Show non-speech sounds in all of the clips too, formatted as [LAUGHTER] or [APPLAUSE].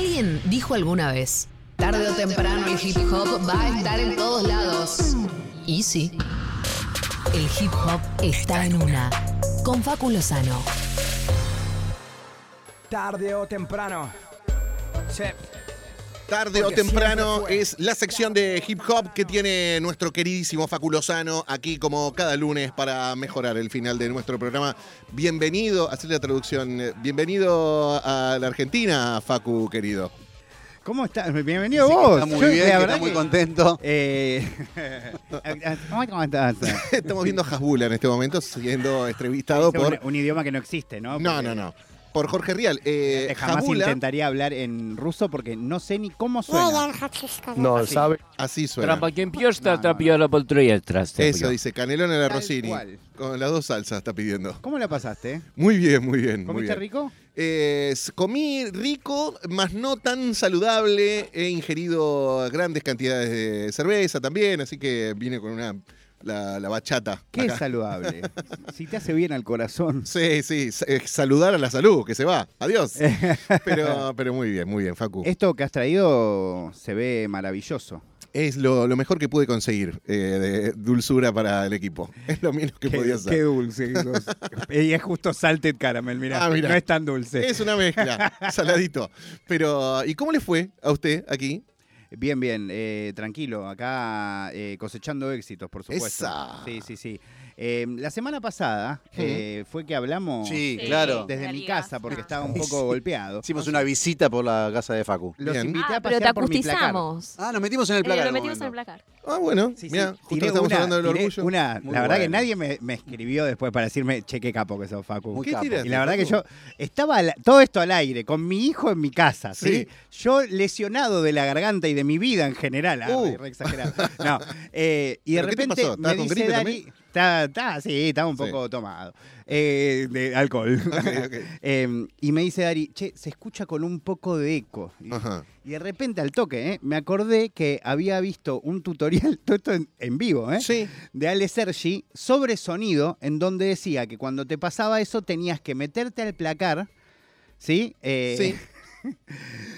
Alguien dijo alguna vez, tarde o temprano el hip hop va a estar en todos lados. Y sí, el hip hop está en una. Con Facu Lozano. Tarde o temprano. Sí. Tarde o temprano es la sección de hip hop que tiene nuestro queridísimo Facu Lozano aquí como cada lunes para mejorar el final de nuestro programa. Bienvenido, hacer la traducción, eh, bienvenido a la Argentina, Facu querido. ¿Cómo estás? Bienvenido que vos. Está muy bien, la está muy contento. Eh, [LAUGHS] ¿Cómo estás? [LAUGHS] Estamos viendo Hasbula en este momento siendo entrevistado por... un idioma que no existe, ¿no? No, no, no. Por Jorge Rial. Eh, Jamás intentaría hablar en ruso porque no sé ni cómo suena. No, sabe. así suena. Tra quien piosta, No, trapio la poltroya el traste. Eso dice, canelón a la Tal Rossini. cual. Con las dos salsas está pidiendo. ¿Cómo la pasaste? Muy bien, muy bien. muy ¿Comiste bien. rico? Eh, s- comí rico, más no tan saludable. He ingerido grandes cantidades de cerveza también, así que vine con una la, la bachata. ¿Qué acá. saludable? [LAUGHS] si te hace bien al corazón. Sí, sí, eh, saludar a la salud, que se va. Adiós. [LAUGHS] pero, pero muy bien, muy bien, Facu. Esto que has traído se ve maravilloso. Es lo, lo mejor que pude conseguir eh, de dulzura para el equipo. Es lo menos que podía hacer. qué dulce. [LAUGHS] y es justo salted caramel, mirá. Ah, mirá. No es tan dulce. Es una mezcla, saladito. Pero, ¿y cómo le fue a usted aquí? Bien, bien, eh, tranquilo, acá eh, cosechando éxitos, por supuesto. Esa. Sí, sí, sí. Eh, la semana pasada eh, fue que hablamos Sí, claro. desde mi casa porque Ah. estaba un poco [LAUGHS] golpeado. Hicimos una visita por la casa de Facu. Los Bien. invité a Ah, pero te por mi placar. acustizamos. Ah, nos metimos en el Eh, placar. lo en un metimos en el momento. placar. Ah, bueno, Sí, sí, mira, justo tiré estamos una- hablando del tiré orgullo. una- Muy la verdad que bueno. nadie me, me escribió después para decirme, che, qué capo que sos, Facu. Muy ¿Qué capo. tiraste, Y la verdad que Facu? yo estaba al- todo esto al aire, con mi hijo en mi casa, ¿sí? Sí. Yo lesionado de la garganta y de mi vida en general. ah, Uh. re exagerado. No, eh, y de ¿Pero qué te repente pasó? ¿Estabas me con dice gripe Dari, también? Está, está, sí, estaba un Sí. poco tomado, eh, de alcohol. [LAUGHS] Eh, y me dice Dari, che, se escucha con un poco de eco. Y, de repente al toque, ¿eh? me acordé que había visto un tutorial, [LAUGHS] todo esto en, en vivo, ¿eh? Sí. de Ale Sergi sobre sonido, en donde decía que cuando te pasaba eso tenías que meterte al placar, ¿sí? Sí. [LAUGHS]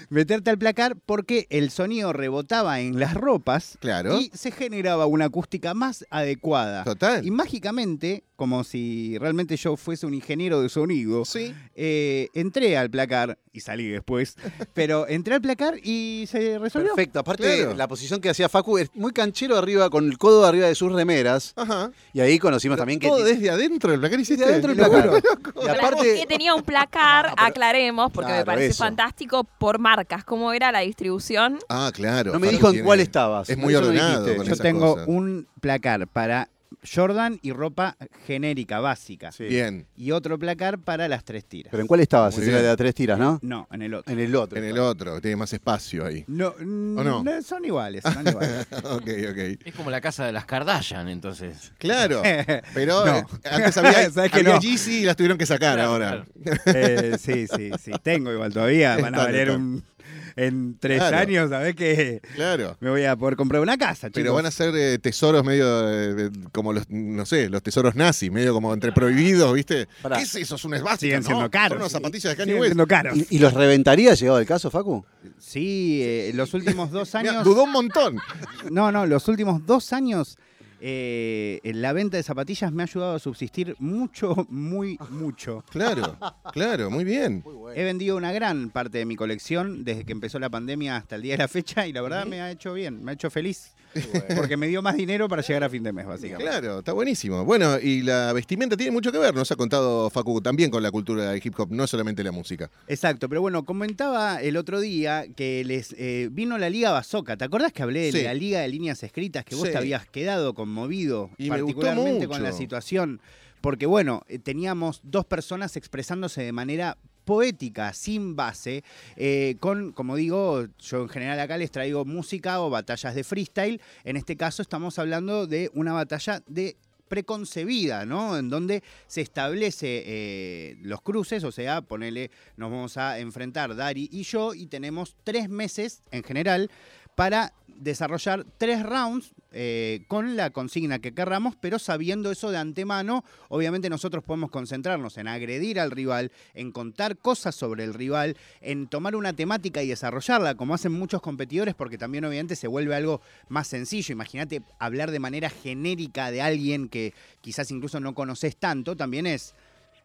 meterte al placar porque el sonido rebotaba en las ropas Claro. y se generaba una acústica más adecuada. Total. Y mágicamente, como si realmente yo fuese un ingeniero de sonido, Sí. eh, entré al placar y salí después, [LAUGHS] pero entré al placar y se resolvió. Perfecto. Aparte, Claro. la posición que hacía Facu es muy canchero arriba, con el codo arriba de sus remeras. Ajá. Y ahí conocimos también que. Todo desde adentro del placar hiciste. Desde adentro del placar. Y Que aparte. tenía un placar, aclaremos, porque me parece eso. fantástico, por marcas. ¿Cómo era la distribución? Ah, claro. No me dijo en tiene- cuál estabas. Es muy Eso no ordenado dijiste. con Yo esas tengo cosas. un placar para Jordan y ropa genérica, básica. Sí. Bien. Y otro placar para las tres tiras. Pero ¿en cuál estabas? En la bien. de las tres tiras, ¿no? No, en el otro. En el otro. En el otro, tiene más espacio ahí. No, no? no, son iguales, son iguales. [LAUGHS] ok, ok. Es como la casa de las Kardashian, entonces. Claro. [LAUGHS] Pero No. eh, antes había, [LAUGHS] ¿Sabes que había no? Yeezy y las tuvieron que sacar Claro, ahora. Eh, sí, sí, sí. Tengo igual todavía. Van a valer un. En tres Claro. años, ¿sabés que Claro. Me voy a poder comprar una casa, chicos. Pero van a ser eh, tesoros medio eh, como los, no sé, los tesoros nazis, medio como entre prohibidos, ¿viste? Pará. ¿Qué es eso? Es una esvástica, Siguen ¿no? siendo caros. Son unas zapatillas de Kanye Siguen West. siendo caros. ¿Y, y los reventaría llegado el caso, Facu? Sí, eh, los últimos dos [LAUGHS] Mirá, años. dudó un montón. No, no, los últimos dos años eh, la venta de zapatillas me ha ayudado a subsistir mucho, [LAUGHS] muy, mucho. Claro, claro, muy bien. He vendido una gran parte de mi colección desde que empezó la pandemia hasta el día de la fecha y la verdad me ha hecho bien, me ha hecho feliz. Porque me dio más dinero para llegar a fin de mes, básicamente. Claro, está buenísimo. Bueno, y la vestimenta tiene mucho que ver, nos ha contado Facu, también con la cultura del hip hop, no solamente la música. Exacto, pero bueno, comentaba el otro día que les eh, vino la Liga Bazooka. ¿Te acordás que hablé de la Liga de Líneas Escritas? Que vos Sí. te habías quedado conmovido, Y particularmente con la situación. Porque bueno, eh, teníamos dos personas expresándose de manera poética, sin base, eh, con, como digo, yo en general acá les traigo música o batallas de freestyle. En este caso estamos hablando de una batalla de preconcebida, ¿no? En donde se establece eh, los cruces, o sea, ponele, nos vamos a enfrentar Dari y yo y tenemos tres meses en general para desarrollar tres rounds eh, con la consigna que querramos, pero sabiendo eso de antemano, obviamente nosotros podemos concentrarnos en agredir al rival, en contar cosas sobre el rival, en tomar una temática y desarrollarla, como hacen muchos competidores, porque también obviamente se vuelve algo más sencillo. Imagínate hablar de manera genérica de alguien que quizás incluso no conoces tanto, también es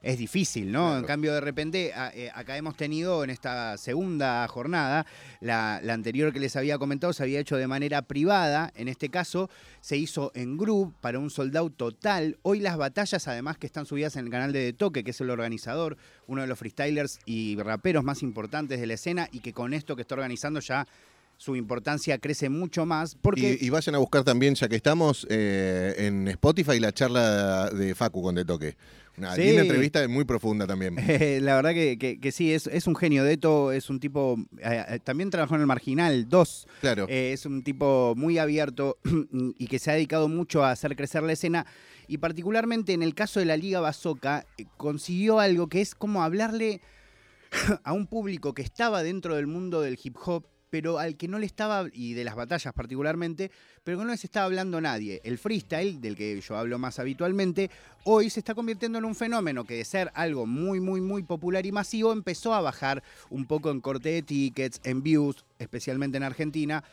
es difícil, ¿no? En cambio, de repente, a- eh, acá hemos tenido en esta segunda jornada, la, la anterior que les había comentado se había hecho de manera privada, en este caso se hizo en group para un soldado total. Hoy las batallas, además que están subidas en el canal de De Toque, que es el organizador, uno de los freestylers y raperos más importantes de la escena, y que con esto que está organizando ya su importancia crece mucho más, porque... Y, y vayan a buscar también, ya que estamos, eh, en Spotify la charla de Facu con De Toque. Una Sí. linda entrevista muy profunda también. Eh, [LAUGHS] la verdad que, que- que sí, es, es un genio. Deto es un tipo. eh, eh, también trabajó en el Marginal 2. Claro. Eh, es un tipo muy abierto [CLEARS THROAT] y que se ha dedicado mucho a hacer crecer la escena. Y particularmente en el caso de la Liga eh, consiguió algo que es como hablarle [CLEARS THROAT] a un público que estaba dentro del mundo del hip hop, pero al que no le estaba, y de las batallas particularmente, pero que no les estaba hablando nadie. El freestyle, del que yo hablo más habitualmente, hoy se está convirtiendo en un fenómeno que de ser algo muy, muy, muy popular y masivo, empezó a bajar un poco en corte de tickets, en views, especialmente en Argentina.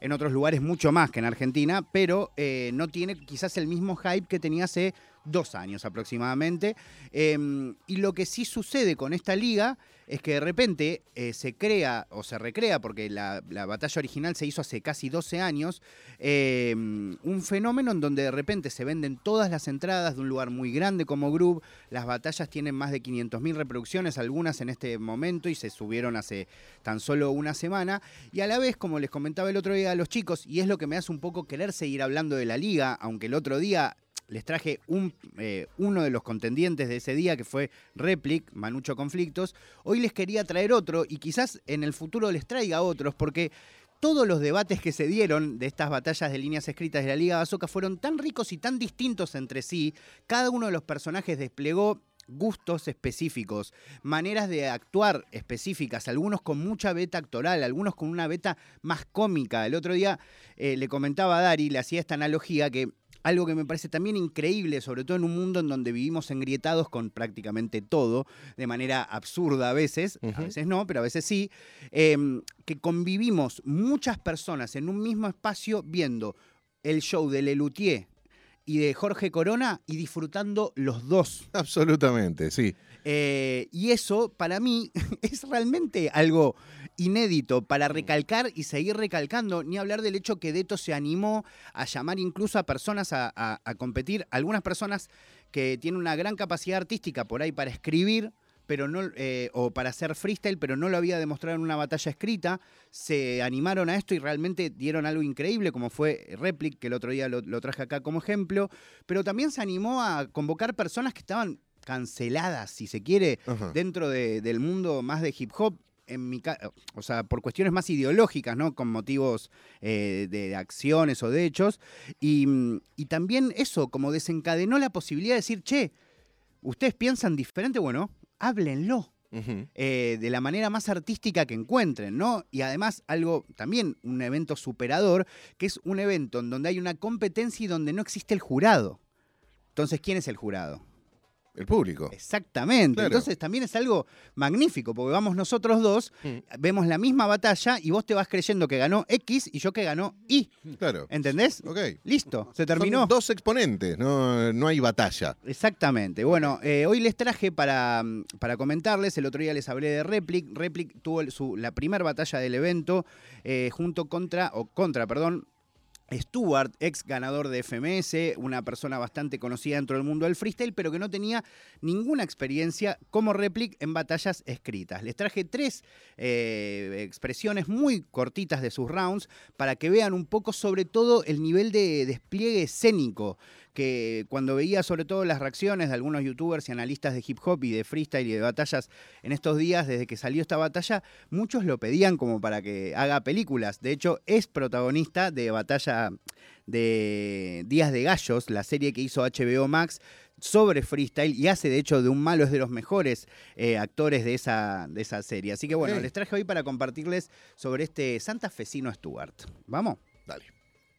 En otros lugares mucho más que en Argentina, pero eh, no tiene quizás el mismo hype que tenía hace dos años aproximadamente. Eh, y lo que sí sucede con esta liga es que de repente eh, se crea o se recrea, porque la, la batalla original se hizo hace casi 12 años, eh, un fenómeno en donde de repente se venden todas las entradas de un lugar muy grande como Groove. Las batallas tienen más de 500.000 reproducciones, algunas en este momento, y se subieron hace tan solo una semana. Y a la vez, como les comentaba el otro día a los chicos, y es lo que me hace un poco querer seguir hablando de la liga, aunque el otro día les traje eh, uno de los contendientes de ese día, que fue Replic, Manucho Conflictos. Hoy les quería traer otro y quizás en el futuro les traiga otros, porque todos los debates que se dieron de estas batallas de líneas escritas de la Liga Bazooka fueron tan ricos y tan distintos entre sí. Cada uno de los personajes desplegó gustos específicos, maneras de actuar específicas, algunos con mucha beta actoral, algunos con una beta más cómica. El otro día eh, le comentaba a Dari, le hacía esta analogía que algo que me parece también increíble, sobre todo en un mundo en donde vivimos engrietados con prácticamente todo, de manera absurda a veces, a veces no, pero a veces sí, eh, que convivimos muchas personas en un mismo espacio viendo el show de Lelutier y de Jorge Corona y disfrutando los dos. [LAUGHS] Absolutamente, sí. Eh, y eso, para mí, [LAUGHS] es realmente algo inédito para recalcar y seguir recalcando, ni hablar del hecho que Deto se animó a llamar incluso a personas a, a- a competir, algunas personas que tienen una gran capacidad artística por ahí para escribir, pero no, eh, o para hacer freestyle, pero no lo había demostrado en una batalla escrita, se animaron a esto y realmente dieron algo increíble, como fue Replic, que el otro día lo, lo traje acá como ejemplo, pero también se animó a convocar personas que estaban canceladas, si se quiere, Ajá. dentro de- del mundo más de hip hop. En mi o sea, por cuestiones más ideológicas, ¿no? Con motivos eh, de acciones o de hechos. Y, y también eso, como desencadenó la posibilidad de decir, che, ¿ustedes piensan diferente? Bueno, háblenlo eh, de la manera más artística que encuentren, ¿no? Y además algo, también un evento superador, que es un evento en donde hay una competencia y donde no existe el jurado. Entonces, ¿quién es el jurado? El público. Exactamente. Claro. Entonces también es algo magnífico, porque vamos nosotros dos, Mm. vemos la misma batalla y vos te vas creyendo que ganó X y yo que ganó Y. Claro. ¿Entendés? Ok. Listo, se terminó. Son dos exponentes, no, no hay batalla. Exactamente. Bueno, eh, hoy les traje para, para comentarles, el otro día les hablé de Replic. Replic tuvo su, la primera batalla del evento eh, junto contra, o contra, perdón, Stuart, ex ganador de FMS, una persona bastante conocida dentro del mundo del freestyle, pero que no tenía ninguna experiencia como Replic en batallas escritas. Les traje tres eh, expresiones muy cortitas de sus rounds para que vean un poco sobre todo el nivel de despliegue escénico que cuando veía sobre todo las reacciones de algunos youtubers y analistas de hip hop y de freestyle y de batallas en estos días, desde que salió esta batalla, muchos lo pedían como para que haga películas. De hecho, es protagonista de batalla de Días de Gallos, la serie que hizo HBO Max sobre freestyle y hace de hecho de un malo es de los mejores eh, actores de esa, de esa serie. Así que bueno, les traje hoy para compartirles sobre este santafesino Stuart. ¿Vamos? Dale.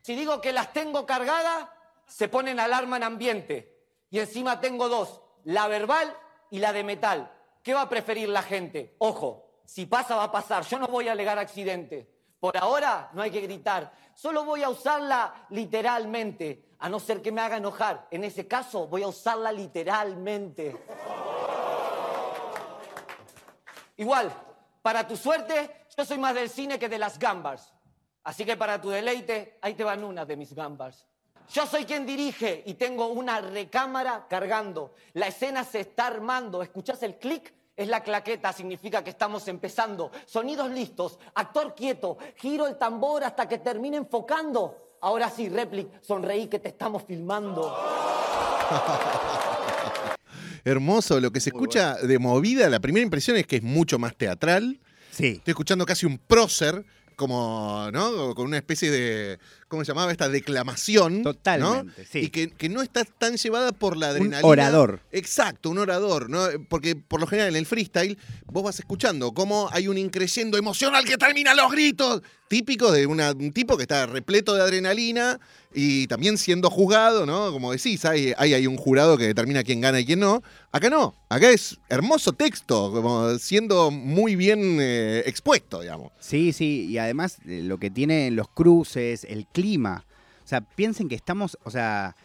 Si digo que las tengo cargadas, se ponen alarma en ambiente. Y encima tengo dos, la verbal y la de metal. ¿Qué va a preferir la gente? Ojo, si pasa va a pasar. Yo no voy a alegar accidente. Por ahora no hay que gritar. Solo voy a usarla literalmente, a no ser que me haga enojar. En ese caso voy a usarla literalmente. Igual, para tu suerte, yo soy más del cine que de las gambas. Así que para tu deleite, ahí te van unas de mis gambas. Yo soy quien dirige y tengo una recámara cargando. La escena se está armando. ¿Escuchás el clic? Es la claqueta, significa que estamos empezando. Sonidos listos, actor quieto, giro el tambor hasta que termine enfocando. Ahora sí, Replic, sonreí que te estamos filmando. [LAUGHS] Hermoso, lo que se escucha de movida, la primera impresión es que es mucho más teatral. Sí. Estoy escuchando casi un prócer, como, ¿no? Con una especie de, ¿cómo se llamaba? Esta declamación. Totalmente, ¿no? sí. Y que, que no está tan llevada por la Un adrenalina. orador. Exacto, un orador, ¿no? Porque por lo general en el freestyle vos vas escuchando cómo hay un increyendo emocional que termina los gritos, típico de una- un tipo que está repleto de adrenalina y también siendo juzgado, ¿no? Como decís, hay, hay, un jurado que determina quién gana y quién no. Acá no, acá es hermoso texto, como siendo muy bien eh, expuesto, digamos. Sí, sí, y además eh, lo que tiene los cruces, el clima. O sea, piensen que estamos, o sea,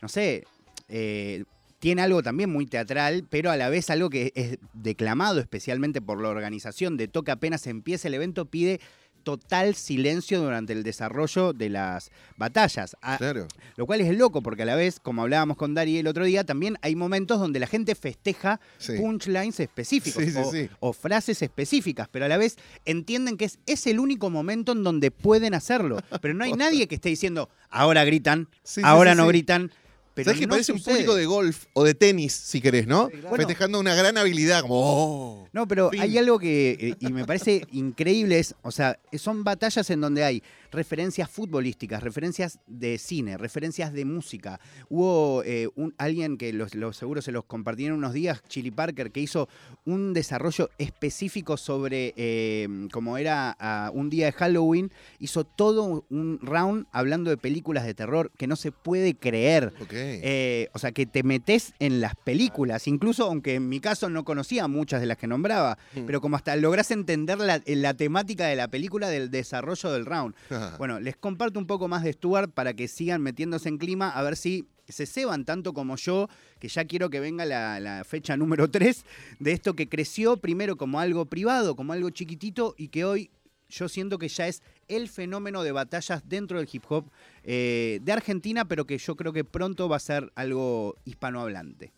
no sé, eh, tiene algo también muy teatral, pero a la vez algo que es declamado especialmente por la organización de toque apenas empieza el evento, pide total silencio durante el desarrollo de las batallas. A- Claro. Lo cual es loco, porque a la vez, como hablábamos con Dari el otro día, también hay momentos donde la gente festeja Sí. punchlines específicos Sí, sí, o, frases específicas, pero a la vez entienden que es, es el único momento en donde pueden hacerlo. [LAUGHS] Pero no hay nadie que esté diciendo, ahora gritan, ahora no gritan. Pero ¿Sabes que parece un público de golf o de tenis, si querés, ¿no? claro. Festejando una gran habilidad, como, oh. No, pero Fin. hay algo que, eh, y me parece [LAUGHS] increíble, es, o sea, son batallas en donde hay referencias futbolísticas, referencias de cine, referencias de música. Hubo eh, un, alguien que los, los seguro se los compartí en unos días, Chili Parker, que hizo un desarrollo específico sobre eh, cómo era ah, un día de Halloween, hizo todo un round hablando de películas de terror que no se puede creer. Eh, o sea, que te metes en las películas, incluso aunque en mi caso no conocía muchas de las que nombraba, Mm. pero como hasta lográs entender la, la temática de la película del desarrollo del round. Bueno, les comparto un poco más de Stuart para que sigan metiéndose en clima, a ver si se ceban tanto como yo, que ya quiero que venga la, la fecha número 3 de esto que creció primero como algo privado, como algo chiquitito y que hoy yo siento que ya es el fenómeno de batallas dentro del hip hop eh, de Argentina, pero que yo creo que pronto va a ser algo hispanohablante.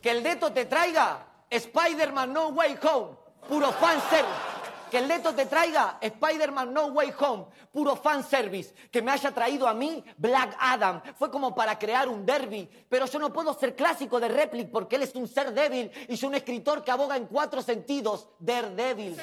Que el dedo te traiga Spider-Man No Way Home, puro fanservice. Que el dedo te traiga Spider-Man No Way Home, puro fanservice. Que me haya traído a mí Black Adam. Fue como para crear un derby. Pero yo no puedo ser clásico de Replic porque él es un ser débil y yo un escritor que aboga en cuatro sentidos. Daredevil.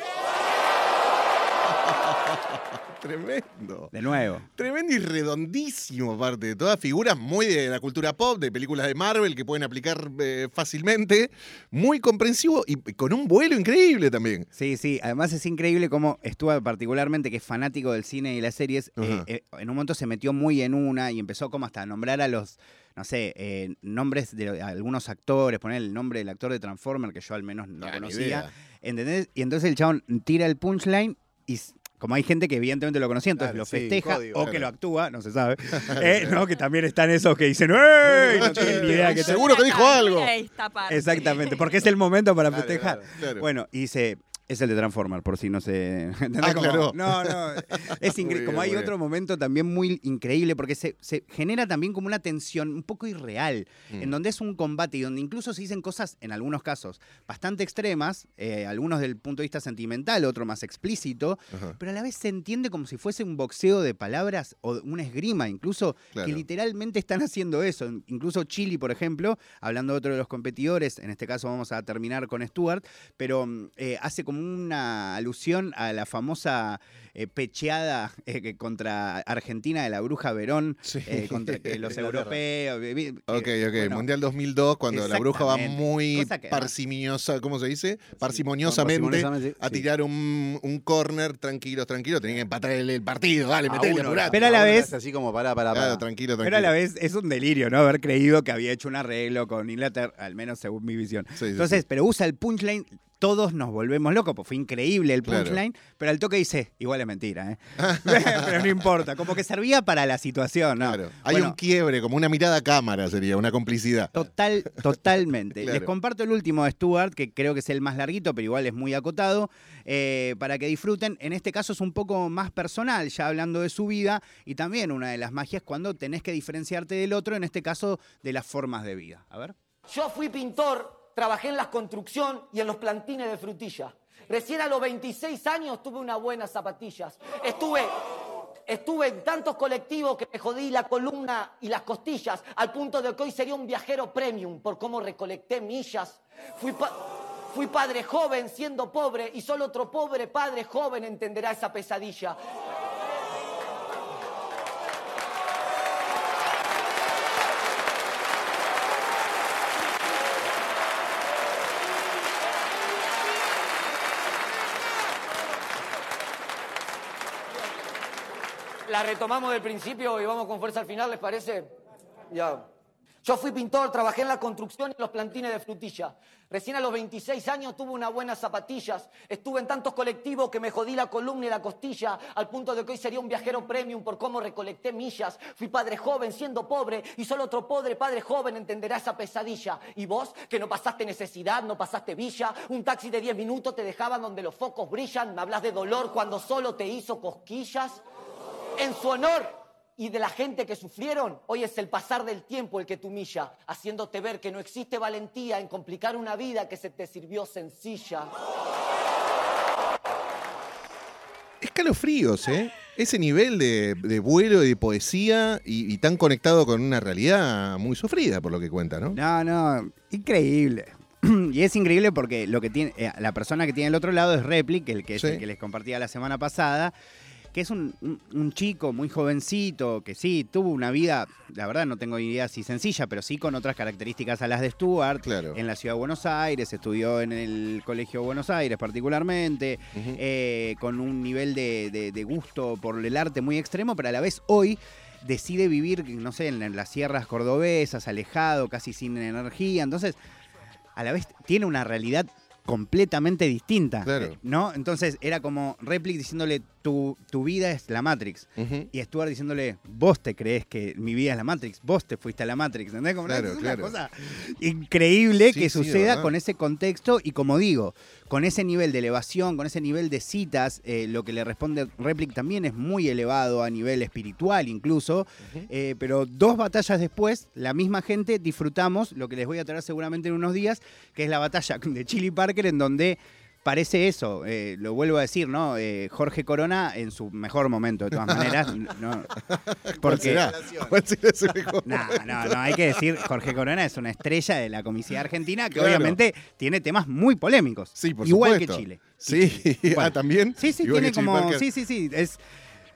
[LAUGHS] Tremendo. De nuevo. Tremendo y redondísimo, aparte de todas figuras muy de la cultura pop, de películas de Marvel que pueden aplicar eh, fácilmente. Muy comprensivo y con un vuelo increíble también. Sí, sí. Además es increíble cómo Stuart, particularmente, que es fanático del cine y las series, eh, eh, en un momento se metió muy en una y empezó como hasta a nombrar a los, no sé, eh, nombres de algunos actores, poner el nombre del actor de Transformer, que yo al menos no Ah, conocía. ¿Entendés? Y entonces el chabón tira el punchline y como hay gente que evidentemente lo conocía, entonces Claro, lo sí, festeja código, o claro. que lo actúa, no se sabe. [LAUGHS] Eh, ¿no? Que también están esos que dicen ¡Ey! No tienen ni idea que Seguro que dijo algo. Esta parte. Exactamente, porque es el momento para Claro, festejar. claro, claro. Bueno, y dice, es el de Transformer, por si no se... [LAUGHS] Ah, claro. No, no, [LAUGHS] es increíble. Como hay otro momento también muy increíble, porque se, se genera también como una tensión un poco irreal, Mm. en donde es un combate y donde incluso se dicen cosas, en algunos casos, bastante extremas, eh, algunos del punto de vista sentimental, otro más explícito, Ajá. pero a la vez se entiende como si fuese un boxeo de palabras o una esgrima, incluso Claro. que literalmente están haciendo eso. Incluso Chili, por ejemplo, hablando de otro de los competidores, en este caso vamos a terminar con Stuart, pero mm, eh, hace como como una alusión a la famosa eh, pecheada eh, contra Argentina de la bruja Verón, Sí. eh, contra los [LAUGHS] europeos. Ok, ok. bueno, Mundial 2002, cuando la bruja va muy parsimoniosa, ¿cómo se dice? Parsimoniosamente a tirar un, un corner, tranquilo, tranquilo. Tenían que empatar el, el partido. Dale, metele, apurate. Pero a la vez- Así como para, para, Claro, para. tranquilo, tranquilo. Pero a la vez es un delirio, ¿no? Haber creído que había hecho un arreglo con Inglaterra, al menos según mi visión. Entonces, pero usa el punchline, todos nos volvemos locos, pues fue increíble el Claro. punchline, pero al toque dice, igual es mentira, ¿eh? [LAUGHS] pero no importa, como que servía para la situación, ¿no? Claro. Hay Bueno, un quiebre, como una mirada a cámara sería, una complicidad. Total, [LAUGHS] totalmente. Claro. Les comparto el último de Stuart, que creo que es el más larguito, pero igual es muy acotado, eh, para que disfruten. En este caso es un poco más personal, ya hablando de su vida, y también una de las magias cuando tenés que diferenciarte del otro, en este caso de las formas de vida. A ver. Yo fui pintor, trabajé en la construcción y en los plantines de frutilla. Recién a los 26 años tuve unas buenas zapatillas. Estuve, estuve en tantos colectivos que me jodí la columna y las costillas, al punto de que hoy sería un viajero premium por cómo recolecté millas. Fui, fui padre joven siendo pobre y solo otro pobre padre joven entenderá esa pesadilla. La retomamos del principio y vamos con fuerza al final, ¿les parece? Ya. Yo fui pintor, trabajé en la construcción y los plantines de frutilla. Recién a los 26 años tuve unas buenas zapatillas. Estuve en tantos colectivos que me jodí la columna y la costilla, al punto de que hoy sería un viajero premium por cómo recolecté millas. Fui padre joven siendo pobre y solo otro pobre padre joven entenderá esa pesadilla. Y vos, que no pasaste necesidad, no pasaste villa, un taxi de 10 minutos te dejaban donde los focos brillan, me hablas de dolor cuando solo te hizo cosquillas. En su honor y de la gente que sufrieron, hoy es el pasar del tiempo el que te humilla, haciéndote ver que no existe valentía en complicar una vida que se te sirvió sencilla. Escalofríos, ¿eh? Ese nivel de, de vuelo y de poesía y, y tan conectado con una realidad muy sufrida, por lo que cuenta, ¿no? No, no, increíble. [CLEARS THROAT] Y es increíble porque lo que tiene eh, la persona que tiene el otro lado es Replic, el que, Sí. el que les compartía la semana pasada, que es un, un- un chico muy jovencito, que sí, tuvo una vida, la verdad no tengo idea si sencilla, pero sí con otras características a las de Stuart, Claro. en la ciudad de Buenos Aires, estudió en el Colegio de Buenos Aires particularmente, eh, con un nivel de, de- de gusto por el arte muy extremo, pero a la vez hoy decide vivir, no sé, en, las sierras cordobesas, alejado, casi sin energía. Entonces, a la vez tiene una realidad completamente distinta. Claro. ¿No? Entonces era como Replic diciéndole, tu, tu vida es la Matrix. Y Stuart diciéndole, vos te crees que mi vida es la Matrix, vos te fuiste a la Matrix. ¿Entendés? Como, Claro, es una cosa increíble Sí, que sí, suceda con ese contexto y como digo, con ese nivel de elevación, con ese nivel de citas, eh, lo que le responde Replic también es muy elevado a nivel espiritual incluso, eh, pero dos batallas después, la misma gente disfrutamos lo que les voy a traer seguramente en unos días, que es la batalla de Chili Parker en donde... Parece eso, eh, lo vuelvo a decir, ¿no? Eh, Jorge Corona en su mejor momento, de todas maneras. [LAUGHS] no, ¿Cuál porque, será? ¿Cuál será ese mejor? no, no, no, hay que decir, Jorge Corona es una estrella de la comicidad argentina que Claro. obviamente tiene temas muy polémicos. Sí, por Igual supuesto. que Chile. Sí, Bueno. [LAUGHS] ah, también. Sí, sí, Igual tiene como. Parker. Sí, sí, sí. Es,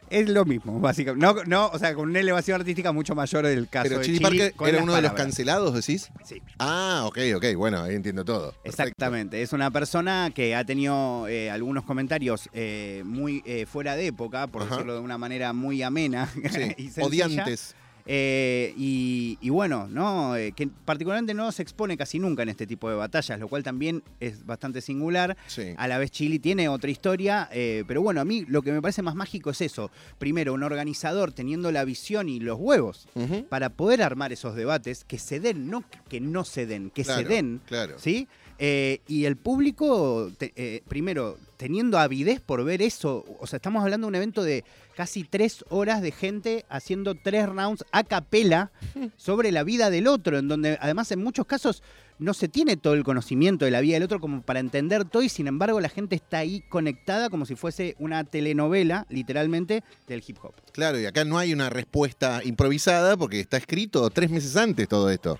es lo mismo, básicamente. No, no, o sea, con una elevación artística mucho mayor del caso Pero de Chili. Parker era uno de los cancelados, decís. Sí. Ah, ok, ok, bueno, ahí entiendo todo. Perfecto. Exactamente, es una persona que ha tenido eh, algunos comentarios eh, muy eh, fuera de época, por Ajá. decirlo de una manera muy amena [LAUGHS] Sí, y sencilla. odiantes. Eh, y, y bueno, ¿no? Eh, que particularmente no se expone casi nunca en este tipo de batallas, lo cual también es bastante singular. Sí. A la vez Chile tiene otra historia, eh, pero bueno, a mí lo que me parece más mágico es eso. Primero, un organizador teniendo la visión y los huevos para poder armar esos debates, que se den, no que no se den, que se Claro, den. claro. ¿Sí? Eh, y el público, te- eh, primero, teniendo avidez por ver eso, o sea, estamos hablando de un evento de casi tres horas de gente haciendo tres rounds a capela [LAUGHS] sobre la vida del otro, en donde además en muchos casos no se tiene todo el conocimiento de la vida del otro como para entender todo y sin embargo la gente está ahí conectada como si fuese una telenovela, literalmente, del hip hop. Claro, y acá no hay una respuesta improvisada porque está escrito tres meses antes todo esto.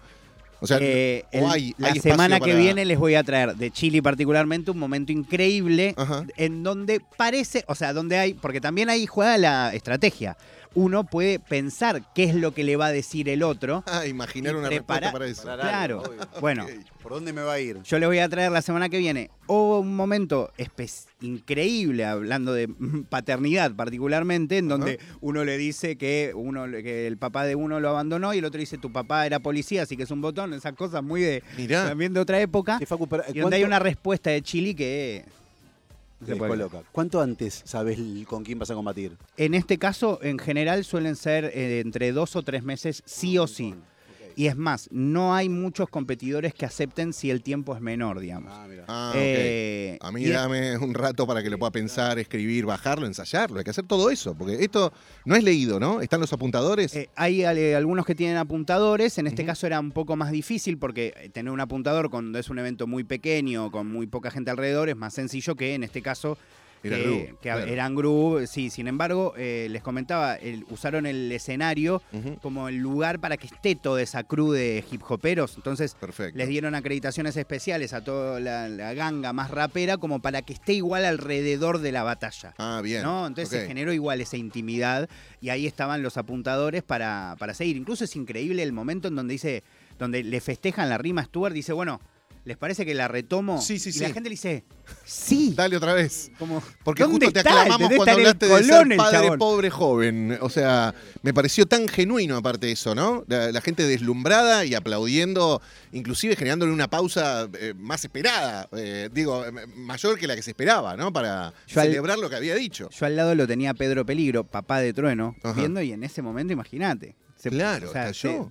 O sea, Eh, o el- hay, la hay semana que para- viene les voy a traer de Chile particularmente un momento increíble Ajá. en donde parece, o sea, donde hay, porque también ahí juega la estrategia. Uno puede pensar qué es lo que le va a decir el otro. [LAUGHS] Ah, imaginar una prepara- respuesta para eso. Claro, obvio. Bueno, ¿Por dónde me va a ir? yo les voy a traer la semana que viene o un momento increíble hablando de [LAUGHS] paternidad particularmente en donde uno le dice que uno que el papá de uno lo abandonó y el otro dice tu papá era policía así que es un botón esas cosas muy de Mirá. también de otra época Sí, Facu, pero, y donde hay ¿cuánto- una respuesta de Chile que se? ¿Cuánto antes sabes con quién vas a combatir? En este caso, en general, suelen ser eh, entre dos o tres meses, sí o sí. Y es más, no hay muchos competidores que acepten si el tiempo es menor, digamos. Ah, mira. Ah. Eh, A mí dame un rato para que lo pueda pensar, escribir, bajarlo, ensayarlo. Hay que hacer todo eso, porque esto no es leído, ¿no? Están los apuntadores. Eh, hay eh, algunos que tienen apuntadores, en este caso era un poco más difícil porque tener un apuntador cuando es un evento muy pequeño, con muy poca gente alrededor, es más sencillo que en este caso Era que, groove, que claro. eran groove. Sí, sin embargo, eh, les comentaba, el- usaron el escenario como el lugar para que esté toda esa crew de hip hoperos. Entonces, Perfecto. les dieron acreditaciones especiales a toda la, la ganga más rapera como para que esté igual alrededor de la batalla. Ah, bien. ¿no? Entonces se generó igual esa intimidad y ahí estaban los apuntadores para, para seguir. Incluso es increíble el momento en donde dice, donde le festejan la rima a Stuart, dice, bueno, ¿les parece que la retomo? Sí, sí, y sí. la gente le dice, [LAUGHS] sí. Dale otra vez. Como, Porque ¿dónde justo te está? aclamamos cuando hablaste de Colón ser el padre chabón. pobre joven. O sea, me pareció tan genuino aparte eso, ¿no? La, la gente deslumbrada y aplaudiendo, inclusive generándole una pausa eh, más esperada. eh, digo, eh, mayor que la que se esperaba, ¿no? Para Yo al- celebrar lo que había dicho. Yo al lado lo tenía Pedro Peligro, papá de Trueno, Ajá. viendo y en ese momento, imagínate. Claro, o sea, se desco-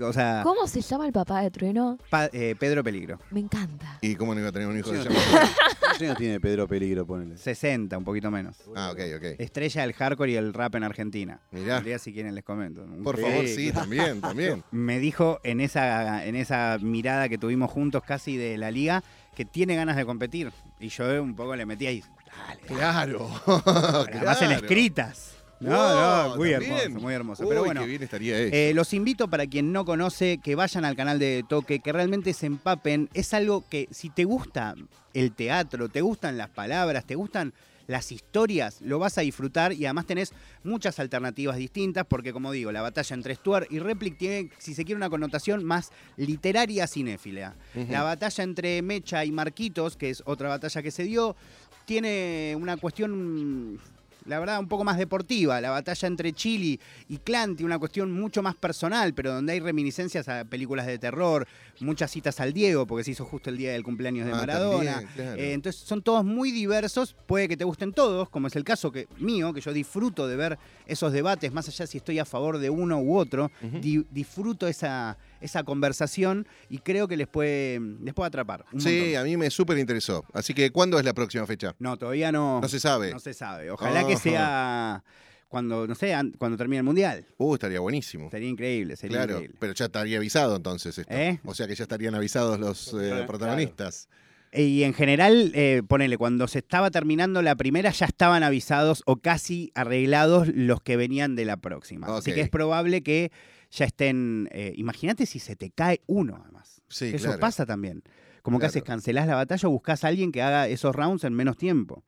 o sea, ¿Cómo se llama el papá de Trueno? pa- eh, Pedro Peligro. Me encanta. ¿Y cómo no iba a tener un hijo de Sí, llama? [LAUGHS] ¿Cuántos años tiene Pedro Peligro? Ponele. 60, un poquito menos. Ah, ok, ok. Estrella del hardcore y el rap en Argentina. Mirá. Un día si quieren les comento. Un Por favor, sí, también, también. [LAUGHS] Me dijo en esa, en esa mirada que tuvimos juntos casi de la liga que tiene ganas de competir. Y yo un poco le metí ahí. Dale, Claro. [LAUGHS] Además en claro. escritas. No, Wow, no, muy también. hermoso, muy hermoso. Uy, Pero bueno, qué bien estaría eso. eh, los invito para quien no conoce que vayan al canal de Toque, que realmente se empapen. Es algo que si te gusta el teatro, te gustan las palabras, te gustan las historias, lo vas a disfrutar y además tenés muchas alternativas distintas porque como digo, la batalla entre Stuart y Replic tiene, si se quiere, una connotación más literaria cinéfila. Ujú. La batalla entre Mecha y Marquitos, que es otra batalla que se dio, tiene una cuestión la verdad, un poco más deportiva. La batalla entre Chili y Clan tiene una cuestión mucho más personal, pero donde hay reminiscencias a películas de terror, muchas citas al Diego, porque se hizo justo el día del cumpleaños de Ah, Maradona. también, claro. Eh, entonces son todos muy diversos, puede que te gusten todos, como es el caso que mío, que yo disfruto de ver esos debates, más allá si estoy a favor de uno u otro, di- disfruto esa, esa conversación y creo que les puede, les puede atrapar. un Sí, montón. a mí me súper interesó. Así que, ¿cuándo es la próxima fecha? No, todavía no. No se sabe. No se sabe. Ojalá que Ajá. sea cuando, no sé, an- cuando termine el mundial. Uh, estaría buenísimo. Sería increíble, sería Claro, increíble. pero ya estaría avisado entonces esto. ¿Eh? O sea que ya estarían avisados los eh, Claro. protagonistas. Y en general, eh, ponele, cuando se estaba terminando la primera, ya estaban avisados o casi arreglados los que venían de la próxima. Así que es probable que ya estén. eh, Imagínate si se te cae uno, además. Sí, Eso claro. pasa también. Como que haces, cancelás la batalla o buscas a alguien que haga esos rounds en menos tiempo.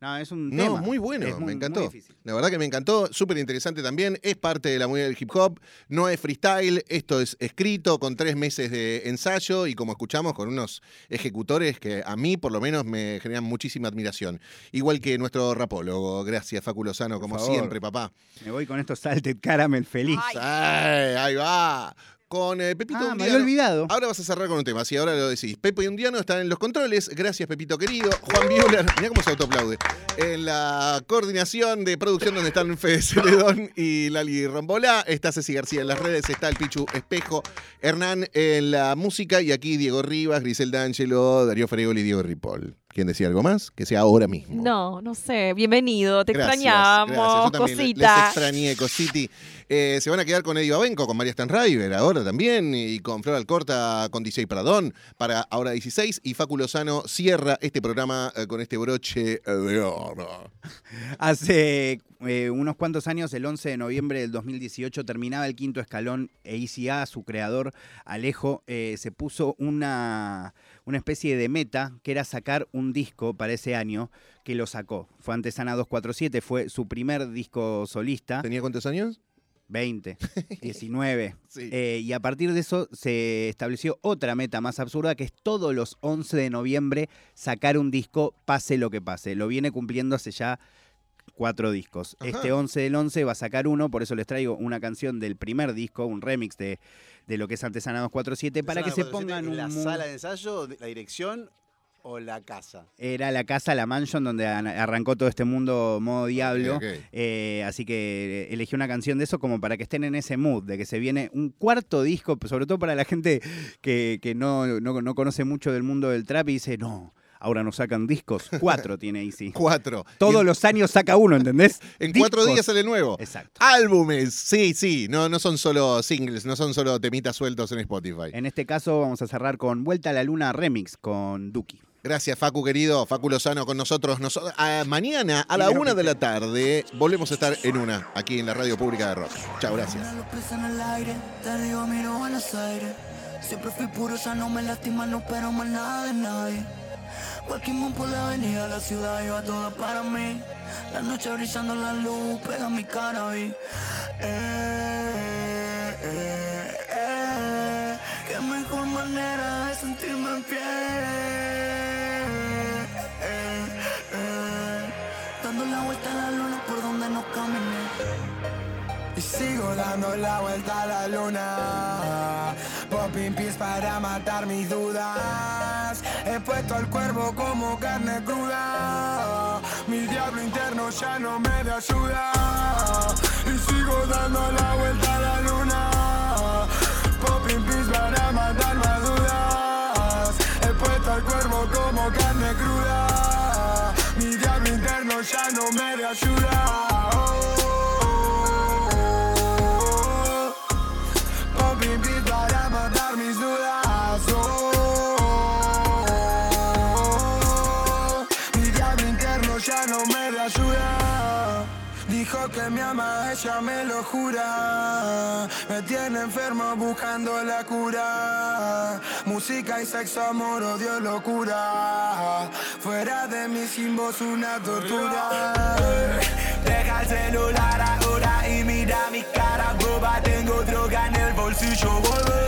No, es un No, tema. muy bueno, Es me muy encantó. La verdad que me encantó, súper interesante también. Es parte de la movida del hip hop, no es freestyle, esto es escrito con tres meses de ensayo y como escuchamos con unos ejecutores que a mí por lo menos me generan muchísima admiración. Igual que nuestro rapólogo, gracias Facu Lozano, como favor. siempre, papá. Me voy con estos Salted Caramel feliz. Ay. Ay, ahí va. Con eh, Pepito ah, me Undiano. había olvidado. Ahora vas a cerrar con un tema, si ahora lo decís. Pepe Undiano están en los controles. Gracias, Pepito querido. Juan Buehler, mira cómo se autoaplaude. En la coordinación de producción, donde están Fede Celedón y Lali Rombolá. Está Ceci García en las redes. Está el Pichu Espejo. Hernán en la música. Y aquí Diego Rivas, Griselda D'Angelo, Darío Fregoli y Diego Ripoll. ¿Quién decía algo más? Que sea ahora mismo. No, no sé. Bienvenido. Te Gracias, extrañamos, gracias. Yo también le- Les cosita. extrañé, Cositi. Eh, se van a quedar con Eddie Babenco, con María Stanriver ahora también, y con Flor Alcorta, con DJ Pradón, para ahora 16. Y Facu Lozano cierra este programa eh, con este broche de oro. [LAUGHS] Hace eh, unos cuantos años, el 11 de noviembre del 2018, terminaba el quinto escalón e ICA, su creador, Alejo, se puso una, una especie de meta que era sacar un disco para ese año que lo sacó. Fue Antesana 247, fue su primer disco solista. ¿Tenía cuántos años? 20, 19. [LAUGHS] Sí. Eh, y a partir de eso se estableció otra meta más absurda, que es todos los 11 de noviembre sacar un disco, pase lo que pase. Lo viene cumpliendo hace ya cuatro discos. Ajá. Este 11 del 11 va a sacar uno, por eso les traigo una canción del primer disco, un remix de, de lo que es Antesana 247, para que se pongan en un... la sala de ensayo, la dirección o la casa. Era la casa, la mansion, donde an- arrancó todo este mundo modo diablo. Eh, así que elegí una canción de eso como para que estén en ese mood, de que se viene un cuarto disco, sobre todo para la gente que, que no, no, no conoce mucho del mundo del trap y dice, no, ahora nos sacan discos. [LAUGHS] Cuatro tiene Easy. Cuatro. Todos en- los años saca uno, ¿entendés? [LAUGHS] En cuatro días sale nuevo. Exacto. Álbumes, sí, sí, no, no son solo singles, no son solo temitas sueltos en Spotify. En este caso vamos a cerrar con Vuelta a la Luna Remix con Duki. Gracias, Facu, querido. Facu Lozano con nosotros. Noso- mañana a la una de la tarde volvemos a estar en una, aquí en la radio pública de rock. Chao, gracias. Los pies en el aire, te digo miro Buenos Aires. Siempre fui puro, ya no me lastima, no espero más nada de nadie. Cualquier mon puede venir a la ciudad y va toda para mí. La noche brillando la luz, pega mi cara y eh, eh, eh, Qué mejor manera de sentirme en pie. Y sigo dando la vuelta a la luna. Popping pills para matar mis dudas. He puesto al cuervo como carne cruda. Mi diablo interno ya no me da ayuda. Y sigo dando la vuelta a la luna. Popping pills para matar más dudas. He puesto al cuervo como carne cruda. Mi diablo interno ya no me da ayuda. Que me ama, ella me lo jura. Me tiene enfermo buscando la cura. Música y sexo, amor, odio, locura. Fuera de mí sin voz una tortura. Deja el celular ahora y mira mi cara, boba. Tengo droga en el bolsillo, volver.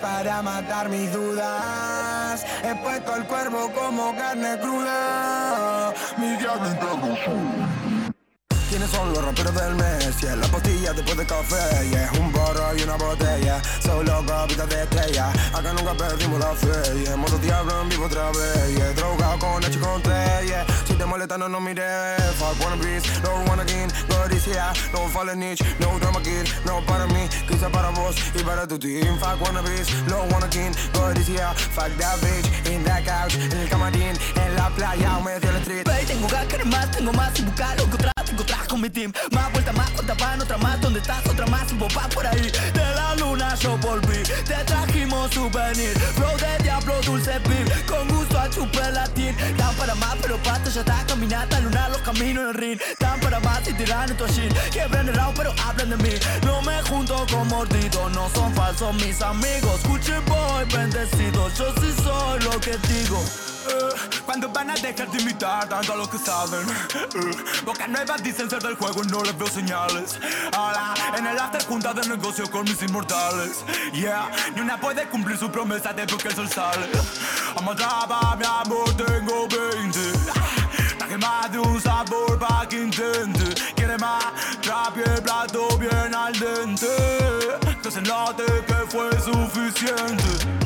Para matar mis dudas. He puesto el cuervo como carne cruda. Mi. ¿Quiénes son los raperos del mes? Yeah, la pastilla después de café, yeah. Un barro y una botella, solo copitas de estrella. Acá nunca perdimos la fe, yeah. Modo diablo en vivo otra vez, yeah. Drogado con H con T, yeah. Si te molesta no nos mires. Fuck wanna beats, no one again. God is here, no fallen niche, no drama kid. No para mí, quizá para vos y para tu team. Fuck wanna beats, no one again. God is here, fuck that bitch. In that couch, en el camarín, en la playa, o medio del street. Baby, tengo querer más, tengo más y buscar lo que otra mi team. Más vuelta, más cuenta van, otra más, ¿dónde estás? Otra más vos vas por ahí. De la luna yo volví, te trajimos souvenir. Flow de diablo, dulce pill, con gusto a chupar latín. Dan para más, pero pato ya está caminata lunar los caminos en el ring. Dan para más y tiran en tu jean. Quiebran el lado, pero hablan de mí. No me junto con mordidos, no son falsos mis amigos. Gucci boy, bendecido, yo sí soy lo que digo. Eh, cuando van a dejar de imitar tanto a los que saben. Eh, Bocas nuevas dicen ser del juego y no les veo señales. Ahora en el after junta de negocio con mis inmortales. Yeah, ni una puede cumplir su promesa de que el sol sale. Amarraba mi amor, tengo 20 Traje más de un sabor pa' que intente. Quiere más, trapie el plato bien al dente. Que se note que fue suficiente.